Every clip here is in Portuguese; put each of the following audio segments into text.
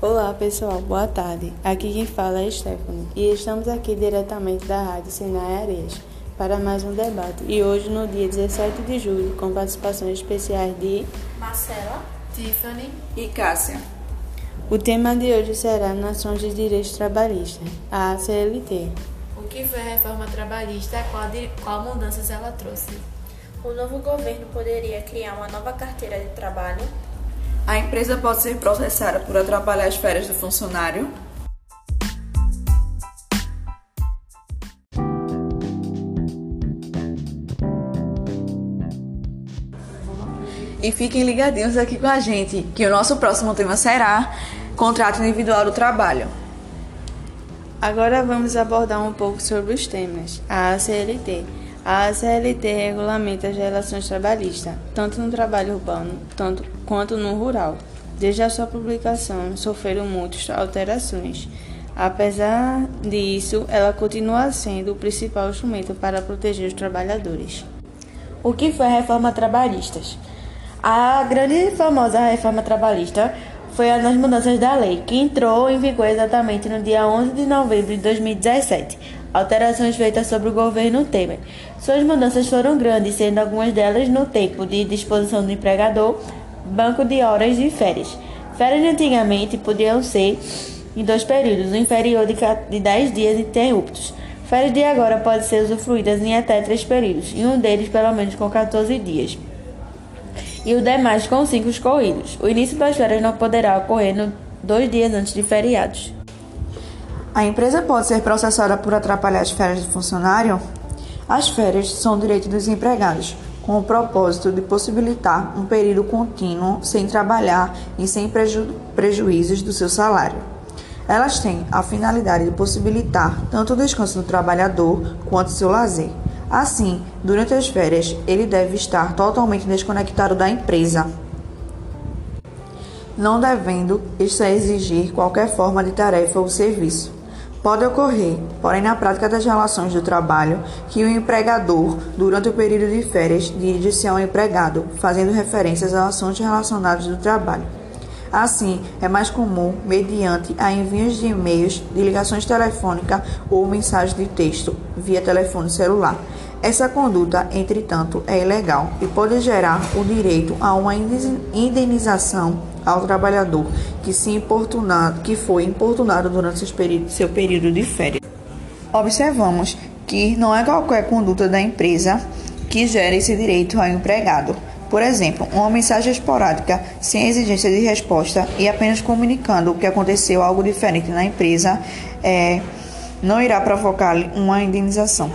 Olá pessoal, boa tarde. Aqui quem fala é Stephanie e estamos aqui diretamente da Rádio Sinai Areias para mais um debate. E hoje, no dia 17 de julho, com participações especiais de Marcela, Tiffany e Cássia. O tema de hoje será Nações de Direitos Trabalhistas, a ACLT. O que foi a reforma trabalhista? Qual, qual mudanças ela trouxe? O novo governo poderia criar uma nova carteira de trabalho a empresa pode ser processada por atrapalhar as férias do funcionário? E fiquem ligadinhos aqui com a gente, que o nosso próximo tema será contrato individual do trabalho. Agora vamos abordar um pouco sobre os temas. A ACLT a CLT regulamenta as relações trabalhistas, tanto no trabalho urbano tanto, quanto no rural. Desde a sua publicação, sofreram muitas alterações. Apesar disso, ela continua sendo o principal instrumento para proteger os trabalhadores. O que foi a reforma trabalhista? A grande e famosa reforma trabalhista foi as mudanças da lei, que entrou em vigor exatamente no dia 11 de novembro de 2017 alterações feitas sobre o governo Temer. Suas mudanças foram grandes, sendo algumas delas no tempo de disposição do empregador, banco de horas de férias. Férias antigamente podiam ser em dois períodos, o inferior de 10 dias interruptos. Férias de agora podem ser usufruídas em até três períodos, e um deles pelo menos com 14 dias, e o demais com cinco corridos. O início das férias não poderá ocorrer no dois dias antes de feriados. A empresa pode ser processada por atrapalhar as férias do funcionário? As férias são direito dos empregados, com o propósito de possibilitar um período contínuo sem trabalhar e sem preju prejuízos do seu salário. Elas têm a finalidade de possibilitar tanto o descanso do trabalhador quanto seu lazer. Assim, durante as férias, ele deve estar totalmente desconectado da empresa, não devendo exigir qualquer forma de tarefa ou serviço. Pode ocorrer, porém, na prática das relações do trabalho, que o empregador, durante o período de férias, dirige-se ao empregado, fazendo referências a assuntos relacionados do trabalho. Assim, é mais comum mediante a envios de e-mails, de ligações telefônicas ou mensagens de texto via telefone celular. Essa conduta, entretanto, é ilegal e pode gerar o direito a uma indenização ao trabalhador que, se importunado, que foi importunado durante seu período de férias. Observamos que não é qualquer conduta da empresa que gera esse direito ao empregado. Por exemplo, uma mensagem esporádica sem exigência de resposta e apenas comunicando que aconteceu algo diferente na empresa é, não irá provocar uma indenização.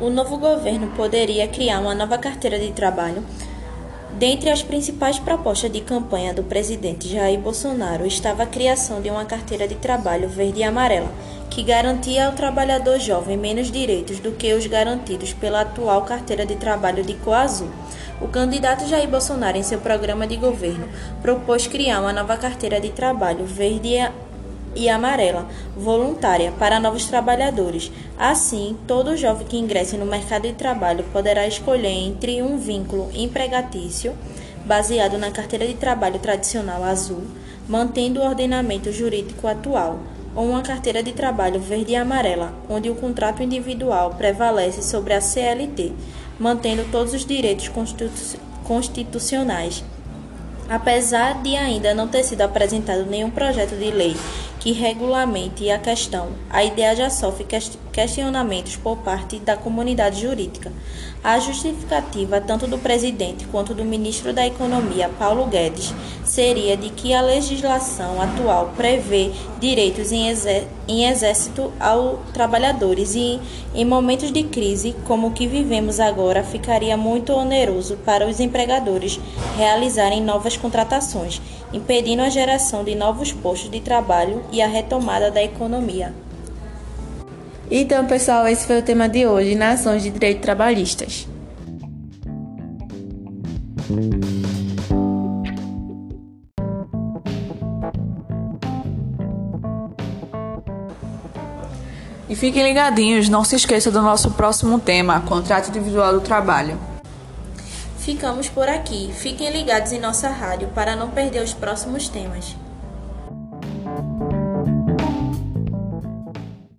O novo governo poderia criar uma nova carteira de trabalho Dentre as principais propostas de campanha do presidente Jair Bolsonaro estava a criação de uma carteira de trabalho verde e amarela, que garantia ao trabalhador jovem menos direitos do que os garantidos pela atual carteira de trabalho de cor azul. O candidato Jair Bolsonaro, em seu programa de governo, propôs criar uma nova carteira de trabalho verde e amarela, voluntária, para novos trabalhadores. Assim, todo jovem que ingresse no mercado de trabalho poderá escolher entre um vínculo empregatício, baseado na carteira de trabalho tradicional azul, mantendo o ordenamento jurídico atual, ou uma carteira de trabalho verde e amarela, onde o contrato individual prevalece sobre a CLT, mantendo todos os direitos constitucionais. Apesar de ainda não ter sido apresentado nenhum projeto de lei que regulamente a questão, a ideia já sofre questionamentos por parte da comunidade jurídica. A justificativa, tanto do presidente quanto do ministro da Economia, Paulo Guedes, seria de que a legislação atual prevê direitos em, em exército aos trabalhadores e, em momentos de crise como o que vivemos agora, ficaria muito oneroso para os empregadores realizarem novas contratações, impedindo a geração de novos postos de trabalho e a retomada da economia. Então, pessoal, esse foi o tema de hoje, Nações de Direito Trabalhistas. E fiquem ligadinhos, não se esqueça do nosso próximo tema, contrato individual do trabalho. Ficamos por aqui. Fiquem ligados em nossa rádio para não perder os próximos temas.